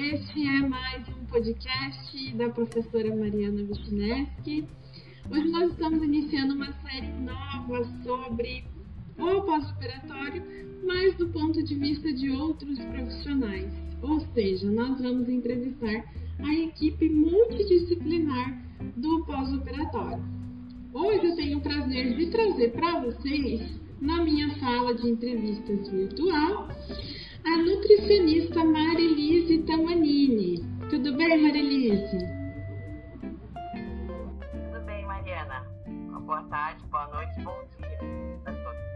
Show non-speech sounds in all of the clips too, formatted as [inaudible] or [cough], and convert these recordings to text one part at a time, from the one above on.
Este é mais um podcast da professora Mariana Wischnewski. Hoje nós estamos iniciando uma série nova sobre o pós-operatório, mas do ponto de vista de outros profissionais. Ou seja, nós vamos entrevistar a equipe multidisciplinar do pós-operatório. Hoje eu tenho o prazer de trazer para vocês, na minha sala de entrevistas virtual, a nutricionista Marilise Tamanini. Tudo bem, Marilise? Tudo bem, Mariana. Boa tarde, boa noite, bom dia a todos.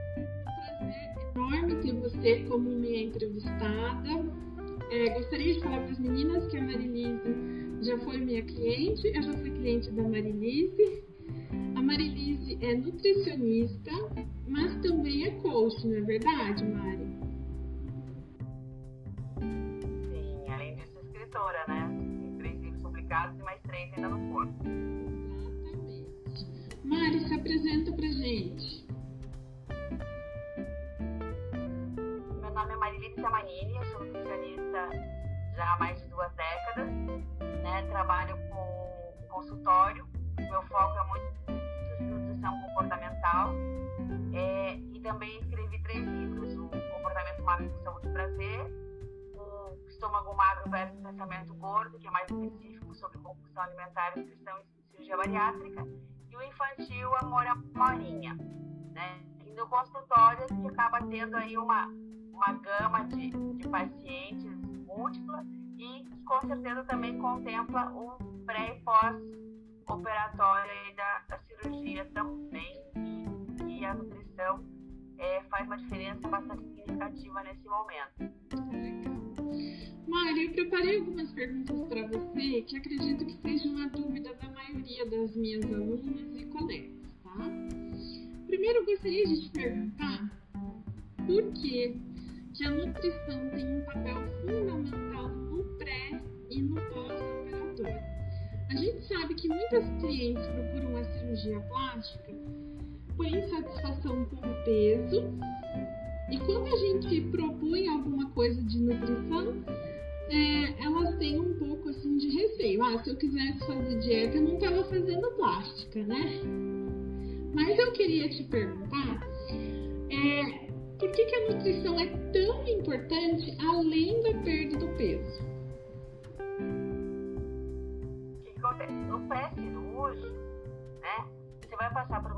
Prazer enorme ter você como minha entrevistada. É, gostaria de falar para as meninas que a Marilise já foi minha cliente, eu já fui cliente da Marilise. A Marilise é nutricionista, mas também é coach, não é verdade, Mari? Consultório, meu foco é muito nutrição comportamental. É, e também escrevi três livros: O Comportamento Magro com Saúde e Prazer, estômago magro versus pensamento gordo, que é mais específico sobre compulsão alimentar, nutrição e cirurgia bariátrica, e o infantil Amor à Morinha, né? E no consultório a gente acaba tendo aí uma, uma gama de, de pacientes múltipla e com certeza também contempla o pré e pós-operatório da, da cirurgia também, e, e a nutrição é, faz uma diferença bastante significativa nesse momento. Mari, eu preparei algumas perguntas para você que acredito que seja uma dúvida da maioria das minhas alunas e colegas, tá? Primeiro, eu gostaria de te perguntar por que, que a nutrição tem um papel fundamental no pré e no pós-operatório. A gente sabe que muitas clientes procuram uma cirurgia plástica por insatisfação com o peso e quando a gente propõe alguma coisa de nutrição, é, elas têm um pouco assim de receio. Ah, se eu quisesse fazer dieta, eu não estava fazendo plástica, né? Mas eu queria te perguntar, é, por que, que a nutrição é tão importante além da perda do peso? Você vai passar por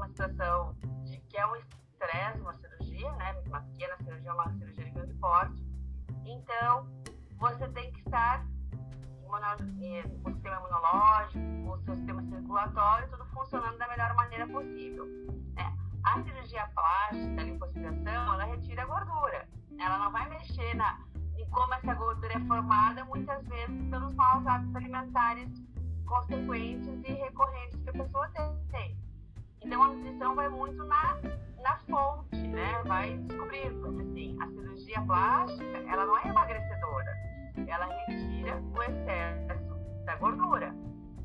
ela retira o excesso da gordura,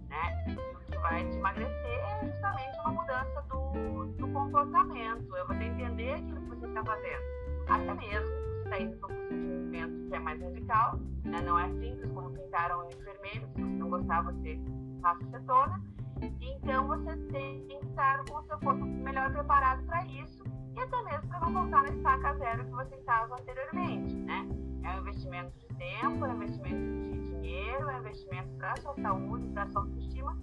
né? E o que vai te emagrecer é justamente uma mudança do, do comportamento. Eu vou ter que entender aquilo que você está fazendo. Até mesmo se está indo para um procedimento que é mais radical, né? não é simples como pintaram o enfermeiro, se você não gostar, você faça cetona. Então você tem que estar com o seu corpo melhor preparado para isso e até mesmo para não voltar na estaca zero que você estava anteriormente, né? É um investimento de tempo, é um investimento de dinheiro, é um investimento para a sua saúde, para a sua autoestima.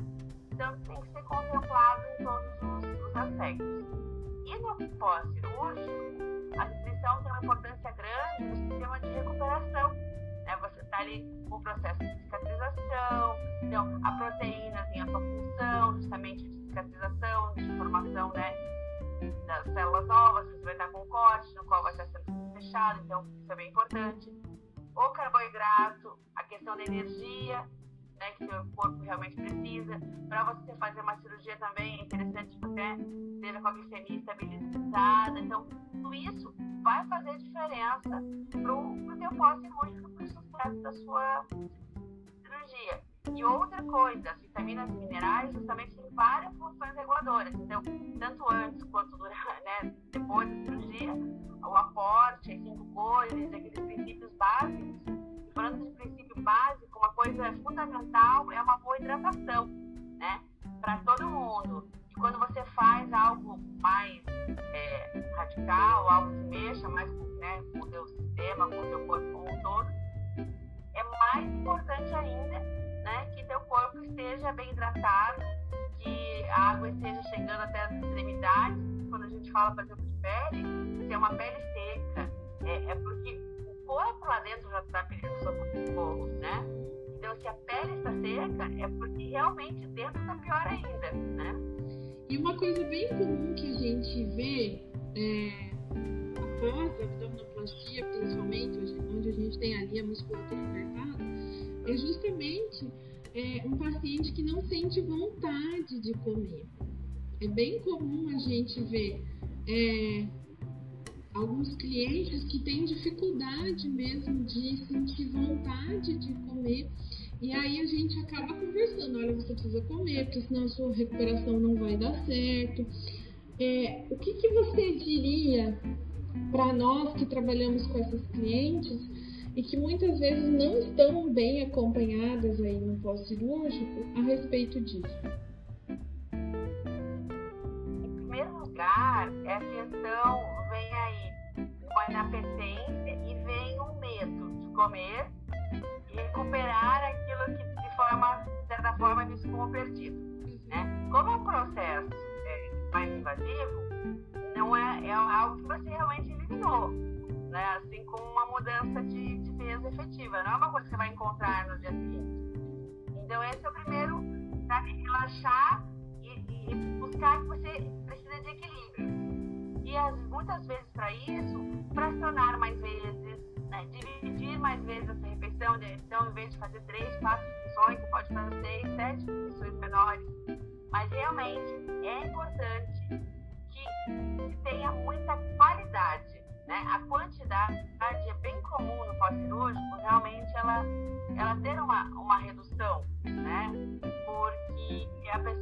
Então, tem que ser contemplado em todos os, os aspectos. E no pós-cirúrgico, a nutrição tem uma importância grande no sistema de recuperação. Né? Você está ali com o processo de cicatrização, então a proteína tem a sua função justamente de cicatrização, de formação né, das células novas, você vai estar com corte, no qual vai estar sendo fechado, então isso é bem importante o carboidrato, a questão da energia, né, que seu corpo realmente precisa. Para você fazer uma cirurgia também é interessante que você esteja com a glicemia estabilizada. Então, tudo isso vai fazer diferença para o teu pós-cirúrgico, para o sucesso da sua cirurgia. E outra coisa, as vitaminas e minerais justamente têm várias funções reguladoras. Então, tanto antes quanto durante, [laughs] né, depois da cirurgia, o aporte, cores, aqueles princípios básicos. E falando de princípio básico, coisa fundamental é uma boa hidratação, né? Para todo mundo. E quando você faz algo mais é, radical, algo que mexa mais né, com o teu sistema, com o teu corpo como um todo, é mais importante ainda né, que teu corpo esteja bem hidratado, que a água esteja chegando até as extremidades. Quando a gente fala, por exemplo, de pele, se é uma pele seca, é, é porque o corpo lá dentro já está pedindo socorro, né? Então, se a pele está seca, é porque realmente dentro está pior ainda, né? E uma coisa bem comum que a gente vê é, após a abdominoplastia, principalmente, onde a gente tem ali a musculatura apertada, é justamente é, um paciente que não sente vontade de comer. É bem comum a gente ver é, alguns clientes que têm dificuldade mesmo de sentir vontade de comer. E aí a gente acaba conversando, olha, você precisa comer, porque senão a sua recuperação não vai dar certo. É, o que, que você diria para nós que trabalhamos com essas clientes e que muitas vezes não estão bem acompanhadas aí no pós-cirúrgico a respeito disso? Em primeiro lugar, é a questão, vem aí uma inapetência e vem o medo de comer e recuperar aquilo que de forma, de certa forma, visto como perdido. Né? Como é um processo é, mais invasivo, não é, é algo que você realmente eliminou né? Assim como uma mudança de, de peso efetiva. Não é uma coisa que você vai encontrar no dia seguinte. Então esse é o primeiro, sabe? Relaxar e, e buscar que você precisa de equilíbrio. E as, muitas vezes para isso, fracionar mais vezes, né? dividir mais vezes essa refeição. Então, em vez de fazer três, quatro refeições, você pode fazer seis, sete refeições menores. Mas realmente é importante que tenha muita qualidade né? A quantidade é bem comum no pós-cirúrgico, realmente ela, ela ter uma, uma redução,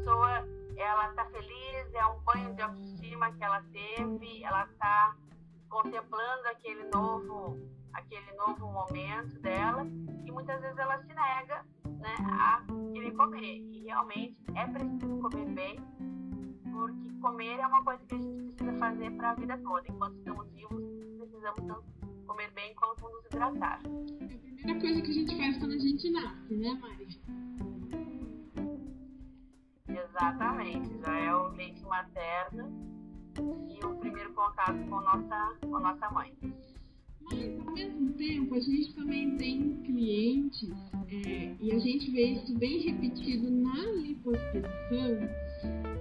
pessoa ela está feliz, é um banho de autoestima que ela teve, ela está contemplando aquele novo, aquele novo momento dela e muitas vezes ela se nega né, a querer comer. E realmente é preciso comer bem, porque comer é uma coisa que a gente precisa fazer para a vida toda. Enquanto estamos vivos, precisamos comer bem quanto nos hidratar. É a primeira coisa que a gente faz quando a gente nasce, né, Mari? Exatamente, já é o leite materno e o primeiro contato com nossa, com nossa mãe. Mas, ao mesmo tempo, a gente também tem clientes, é, e a gente vê isso bem repetido na lipoaspiração,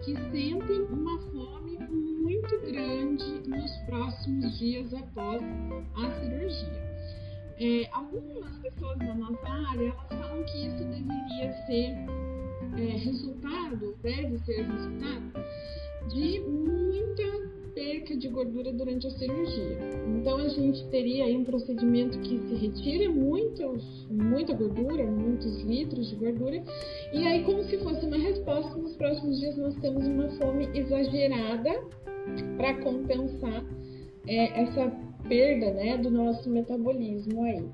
que sentem uma fome muito grande nos próximos dias após a cirurgia. É, algumas pessoas da nossa área elas falam que isso deveria ser é, resultado, deve ser resultado de muita perca de gordura durante a cirurgia. Então a gente teria aí um procedimento que se retira muitos, muita gordura, muitos litros de gordura, e aí como se fosse uma resposta, nos próximos dias nós temos uma fome exagerada para compensar é, essa perda né, do nosso metabolismo aí.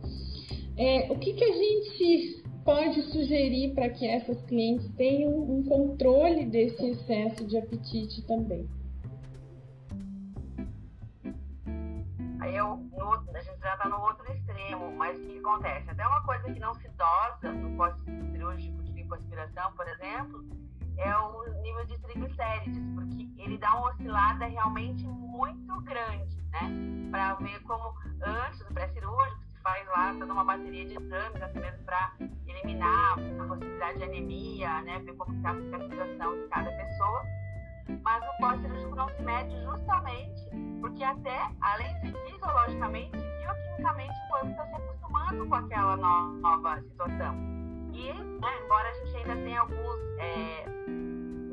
É, o que, que a gente pode sugerir para que essas clientes tenham um controle desse excesso de apetite também? Eu, no, a gente já está no outro extremo, mas o que acontece? Até uma coisa que não se dosa no pós-cirúrgico de lipoaspiração, por exemplo, é o nível de triglicérides, porque ele dá uma oscilada realmente muito grande, né? Para ver como antes do pré-cirúrgico se faz lá toda uma bateria de exames, até mesmo para eliminar a possibilidade de anemia, né? Ver como está a cicatrização de cada pessoa. Mas o pós-cirúrgico não se mede justamente porque até, além de fisiologicamente, bioquimicamente o corpo está se acostumando com aquela nova situação. E, né, embora a gente ainda tenha alguns é,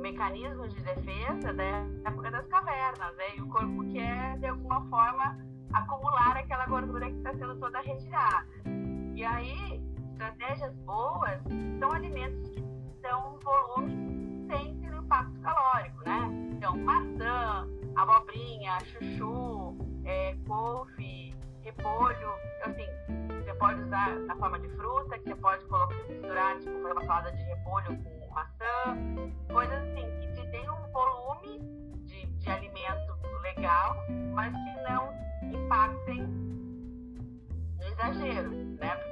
mecanismos de defesa da época das cavernas, né, e o corpo quer, de alguma forma, acumular aquela gordura que está sendo toda retirada. E aí, estratégias boas são alimentos que dão um volume sem ter impacto calórico, né? Então, maçã, abobrinha, chuchu, é, couve, repolho, assim, você pode usar na forma de fruta, que você pode colocar, misturar, tipo, fazer uma salada de repolho com maçã, coisas assim, que te tem um volume de, de alimento legal, mas que não impactem no exagero, né?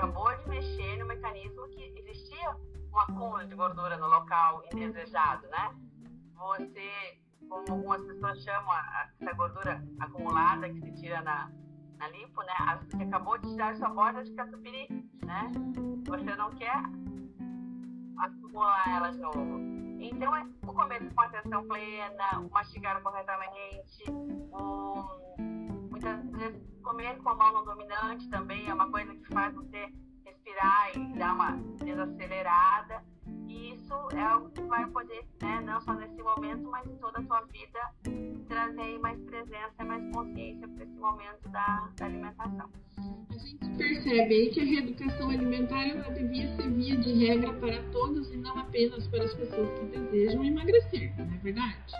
Acabou de mexer no mecanismo que existia um acúmulo de gordura no local indesejado, né? Você, como algumas pessoas chamam essa gordura acumulada que se tira na, na lipo, né? Você acabou de tirar sua borda de catupiry, né? Você não quer acumular ela de novo. Então, é o comer com atenção plena, mastigar corretamente, um, muitas vezes comer com a mão no dominante também é uma coisa que faz você respirar e dar uma desacelerada. E isso é algo que vai poder, né, não só nesse momento, mas em toda a sua vida, trazer mais presença, mais consciência para esse momento da, da alimentação. A gente percebe aí que a reeducação alimentar ela devia ser via de regra para todos e não apenas para as pessoas que desejam emagrecer, não é verdade?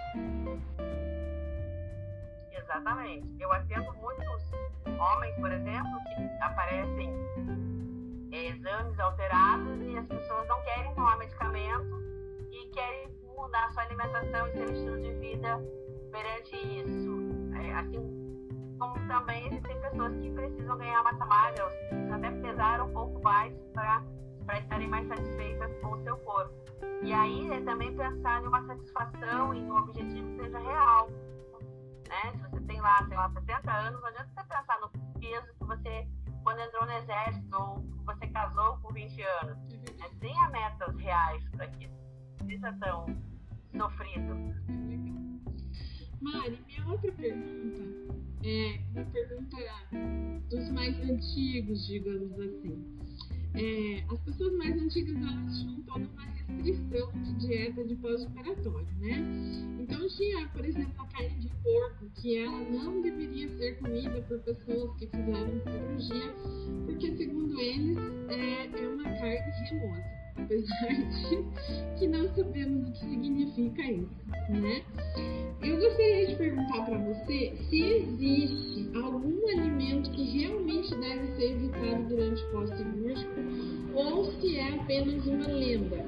Exatamente. Eu atendo muitos homens, por exemplo, que aparecem é, exames alterados e as pessoas não querem tomar medicamento e querem mudar sua alimentação e seu estilo de vida perante isso. É, assim como também existem pessoas que precisam ganhar massa magra, ou precisam até pesar um pouco mais para estarem mais satisfeitas com o seu corpo. E aí é também pensar em uma satisfação e um objetivo que seja real. Né? Se você tem lá, sei lá, 60 anos, não adianta você pensar no peso que você quando entrou no exército ou você casou com 20 anos. Uhum. É, tenha metas reais para que não seja tão sofrido. Mari, minha outra pergunta é uma pergunta dos mais antigos, digamos assim. É, as pessoas mais antigas elas tinham toda uma restrição de dieta de pós-operatório, né? Então tinha, por exemplo, a carne de porco, que ela não deveria ser comida por pessoas que fizeram cirurgia, porque segundo eles é, é uma carne remosa apesar de que não sabemos o que significa isso, né? Eu gostaria de perguntar para você se existe algum alimento que realmente deve ser evitado durante o pós-cirúrgico ou se é apenas uma lenda.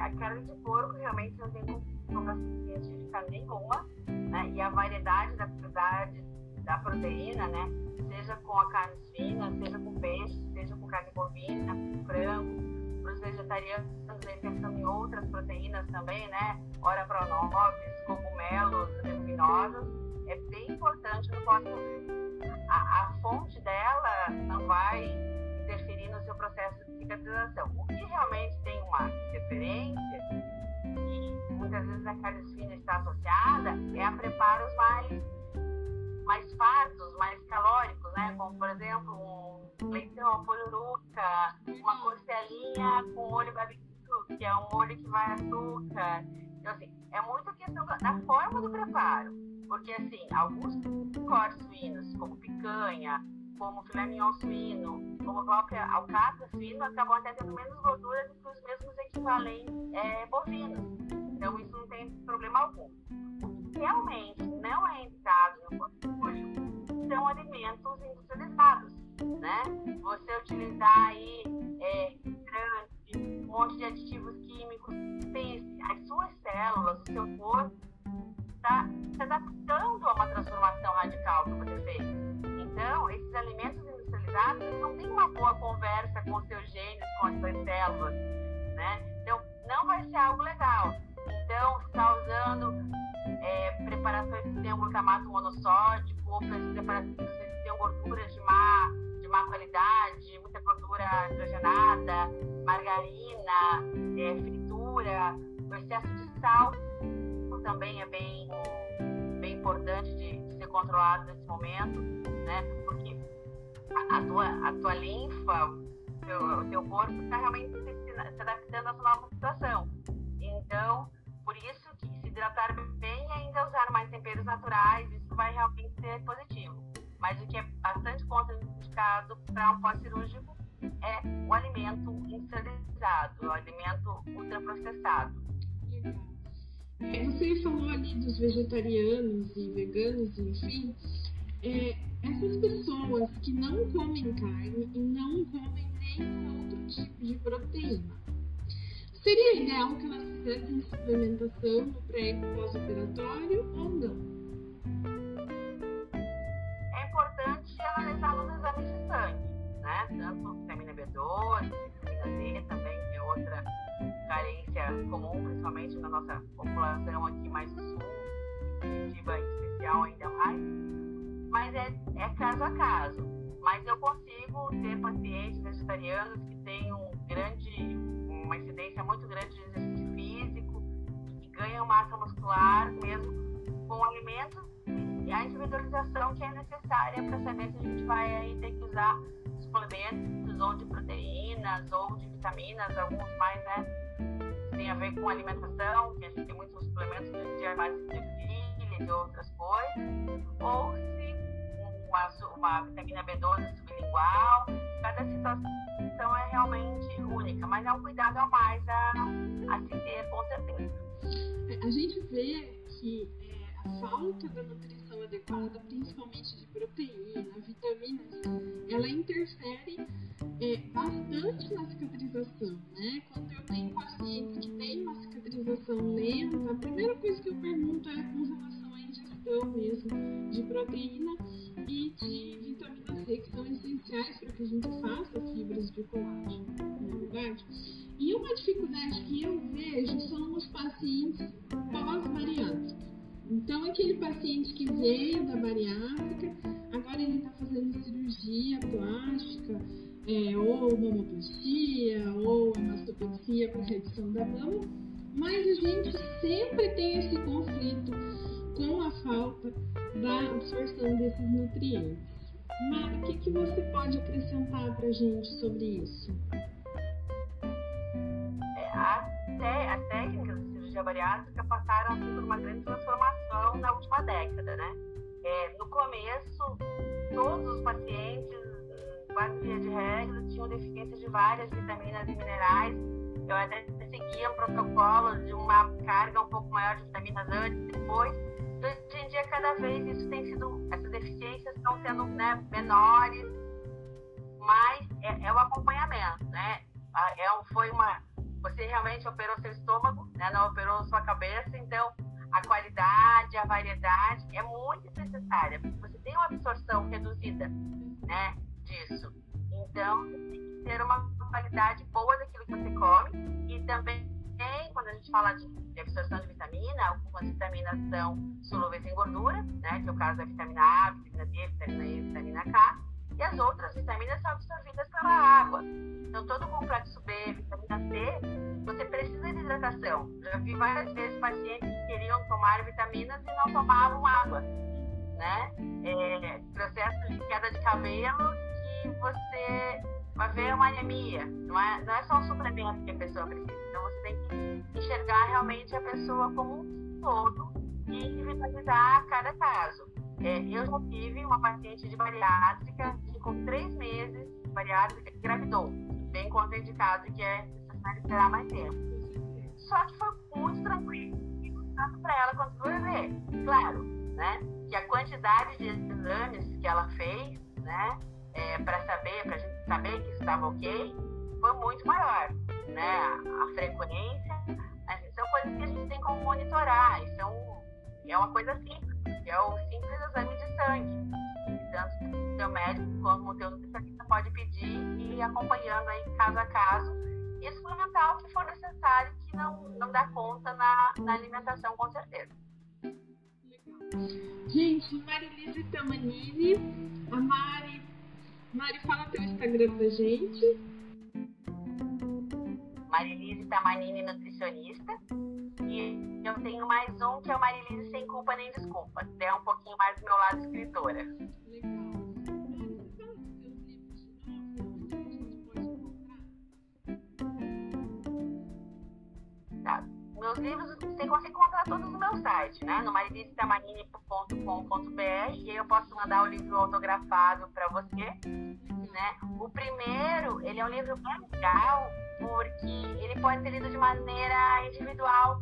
A carne de porco realmente não tem comprovação científica nenhuma, né? E a variedade da, da, da proteína, né? Seja com a carne fina, seja com peixe, seja com carne bovina, com frango. Para os vegetarianos, eles pensando em outras proteínas também, né? Ora pronobis, cogumelos, leguminosas. É bem importante no pós a, a fonte dela não vai seu processo de cicatrização. O que realmente tem uma interferência, e muitas vezes a carne fina está associada, é a preparos mais, mais fartos, mais calóricos, né? Como, por exemplo, um leitão, pururuca, uma costelinha com molho barbecue, que é um molho que vai açúcar. Então, assim, é muito questão da forma do preparo. Porque, assim, alguns cortes suínos, como picanha, como filé mignon suíno, como própria alcatra suíno, acabam até tendo menos gordura do que os mesmos equivalentes é, bovinos. Então, isso não tem problema algum. O que realmente não é indicado no portfólio são alimentos industrializados, né? Você utilizar aí é, um monte de aditivos químicos, pense, as suas células, o seu corpo está se adaptando a uma transformação radical que você fez. Então, esses alimentos industrializados eles não têm uma boa conversa com os seus genes, com as suas células, né? Então, não vai ser algo legal. Então, está usando é, preparações que tenham glutamato monossódico ou preparações que tenham gorduras de má, de má qualidade, muita gordura hidrogenada, margarina, é, fritura, o excesso de sal também é bem, bem importante de, de ser controlado nesse momento, né? Porque a, a tua, a tua linfa, teu, teu corpo está realmente se, se adaptando a essa nova situação. Então, por isso que se hidratar bem e ainda usar mais temperos naturais, isso vai realmente ser positivo. Mas o que é bastante contraindicado para um pós-cirúrgico é o alimento industrializado, o alimento ultraprocessado. É, você falou ali dos vegetarianos e veganos, enfim. é, essas pessoas que não comem carne e não comem nenhum outro tipo de proteína, seria ideal que elas fizessem suplementação no pré e pós-operatório ou não? É importante analisar nos exames de sangue, né? Tanto vitamina B12, vitamina D também, que é outra carência comum, principalmente na nossa população aqui mais do sul, Curitiba em especial ainda mais. Mas é, é caso a caso. Mas eu consigo ter pacientes vegetarianos que têm um grande, uma incidência muito grande de exercício físico que ganham massa muscular mesmo com alimentos e a individualização que é necessária para saber se a gente vai aí ter que usar suplementos ou de proteínas ou de vitaminas, alguns mais, né? Tem a ver com alimentação, que a gente tem muitos suplementos de, base de trilha, de outras coisas, ou se uma, uma vitamina B12 sublingual, cada situação é realmente única, mas é um cuidado a mais a, a se ter, com certeza. A gente vê que é, a falta da nutrição adequada, principalmente de proteína, vitaminas, ela interfere é, bastante na cicatrização, né? Quando eu tenho pacientes que têm uma cicatrização lenta, a primeira coisa que eu pergunto é com relação à ingestão mesmo de proteína e de vitamina C, que são essenciais para que a gente faça fibras de colágeno, não é verdade? E uma dificuldade que eu vejo são os pacientes pós-bariátricos. Então, aquele paciente que veio da bariátrica, agora ele está fazendo cirurgia plástica, é, ou mamoplastia, ou mastopexia para redução da mama, mas a gente sempre tem esse conflito com a falta da absorção desses nutrientes. Mara, o que, que você pode acrescentar para a gente sobre isso? É, até, de cirurgia bariátrica passaram assim, por uma grande transformação na última década, né? É, no começo, todos os pacientes, quase via de regra, tinham deficiência de várias vitaminas e minerais. Eu até seguia um protocolo de uma carga um pouco maior de vitaminas antes e depois. Hoje em dia, cada vez isso tem sido, essas deficiências estão sendo né, menores, mas é, é o acompanhamento, né? É, foi uma, você realmente operou seu estômago, né? não operou sua cabeça, então a qualidade, a variedade é muito necessária. Você tem uma absorção reduzida, né? disso. Então, tem que ter uma qualidade boa daquilo que você come e também, quando a gente fala de absorção de vitamina, algumas vitaminas são solúveis em gordura, né, que é o caso da vitamina A, vitamina D, vitamina E, vitamina K, e as outras vitaminas são absorvidas pela água. Então, todo o complexo B, vitamina C, você precisa de hidratação. Já vi várias vezes pacientes que queriam tomar vitaminas e não tomavam água, né? É, processos de queda de cabelo você vai ver uma anemia. Não é, não é só um suplemento que a pessoa precisa. Então você tem que enxergar realmente a pessoa como um todo e individualizar cada caso. É, eu já tive uma paciente de bariátrica que com três meses bariátrica engravidou, bem contraindicado que é necessário esperar mais tempo. Só que foi muito tranquilo, tanto para ela quanto para o bebê. Claro, né, que a quantidade de exames que ela fez, né, é, para saber, para a gente saber que estava ok, foi muito maior. Né? A frequência, assim, são coisas que a gente tem como monitorar. Isso é, é uma coisa simples, é o simples exame de sangue. Tanto o seu médico como o teu nutricionista pode pedir e ir acompanhando aí caso a caso e suplementar o que for necessário que não, não dá conta na, na alimentação, com certeza. Gente, Marilise Tamanini, a Mari Mari, fala teu Instagram pra gente. Marilise Tamanini Nutricionista. E eu tenho mais um que é o Marilise Sem Culpa Nem Desculpa. É um pouquinho mais do meu lado escritora. Tá. Meus livros você consegue encontrar todos no meu site, né? No marilizetamanini.com.br e aí eu posso mandar o livro autografado para você né? O primeiro, ele é um livro bem legal porque ele pode ser lido de maneira individual.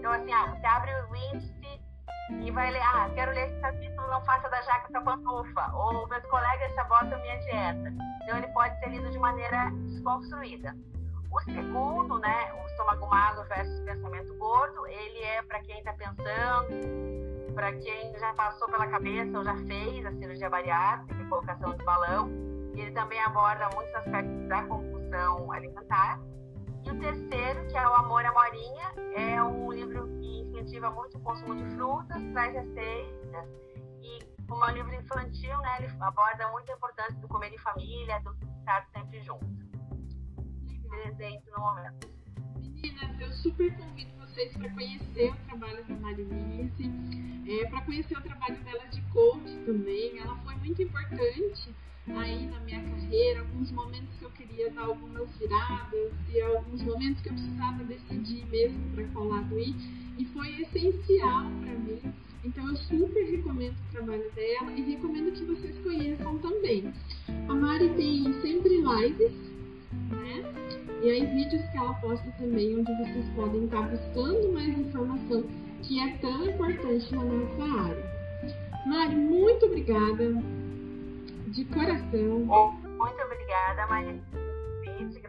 Então, assim, ah, você abre o índice e vai ler, ah, quero ler esse capítulo, não faça da jaca essa pantufa, ou meus colegas sabotam minha dieta. Então ele pode ser lido de maneira desconstruída. O segundo, né, o estômago magro versus pensamento gordo, ele é para quem está pensando, para quem já passou pela cabeça ou já fez a cirurgia bariátrica, colocação de balão. Ele também aborda muitos aspectos da compulsão alimentar. E o terceiro, que é o Amor à Morinha, é um livro que incentiva muito o consumo de frutas, traz receitas. E como é um livro infantil, né, ele aborda muito a importância do comer em família, do estar sempre junto presente no momento. Meninas, eu super convido vocês para conhecer o trabalho da Marilise, é, para conhecer o trabalho dela de coach também. Ela foi muito importante aí na minha carreira, alguns momentos que eu queria dar algumas viradas e alguns momentos que eu precisava decidir mesmo para qual lado ir e foi essencial para mim. Então eu super recomendo o trabalho dela e recomendo que vocês conheçam também. A Mari tem sempre lives, né? E aí vídeos que ela posta também, onde vocês podem estar buscando mais informação que é tão importante na nossa área. Mari, muito obrigada. De coração. Muito obrigada, Maria.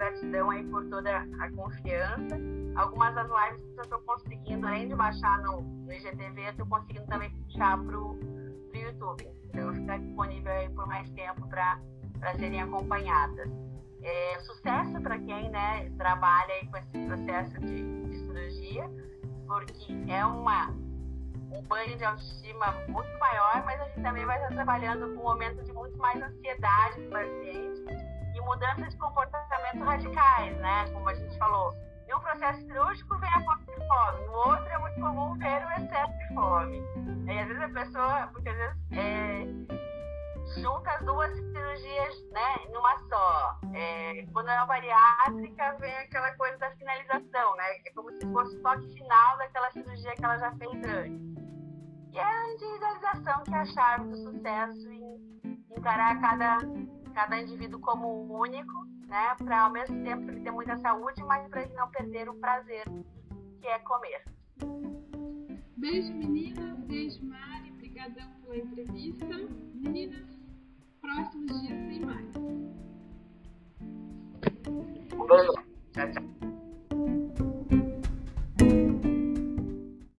Gratidão aí por toda a confiança. Algumas das lives eu estou conseguindo, além de baixar no, no IGTV, eu estou conseguindo também puxar para o YouTube. Então, ficar disponível aí por mais tempo para serem acompanhadas. É, sucesso para quem né, trabalha aí com esse processo de, de cirurgia, porque é uma, um banho de autoestima muito maior, mas a gente também vai estar trabalhando com um momento de muito mais ansiedade do paciente e mudanças de comportamento radicais, né? Como a gente falou. Em um processo cirúrgico vem a falta de fome, no outro é muito comum ver o excesso de fome. E às vezes a pessoa, muitas vezes, é, junta as duas cirurgias né, numa só. É, quando é uma bariátrica, vem aquela coisa da finalização, né? É como se fosse o toque final daquela cirurgia que ela já fez antes. E é a individualização que é a chave do sucesso em encarar cada, cada indivíduo como único, né? Para ao mesmo tempo ele ter muita saúde, mas para ele não perder o prazer que é comer. Beijo, meninas. Beijo, Mari. Obrigadão pela entrevista. Meninas, próximos dias tem mais. Um beijo. Tchau, tchau.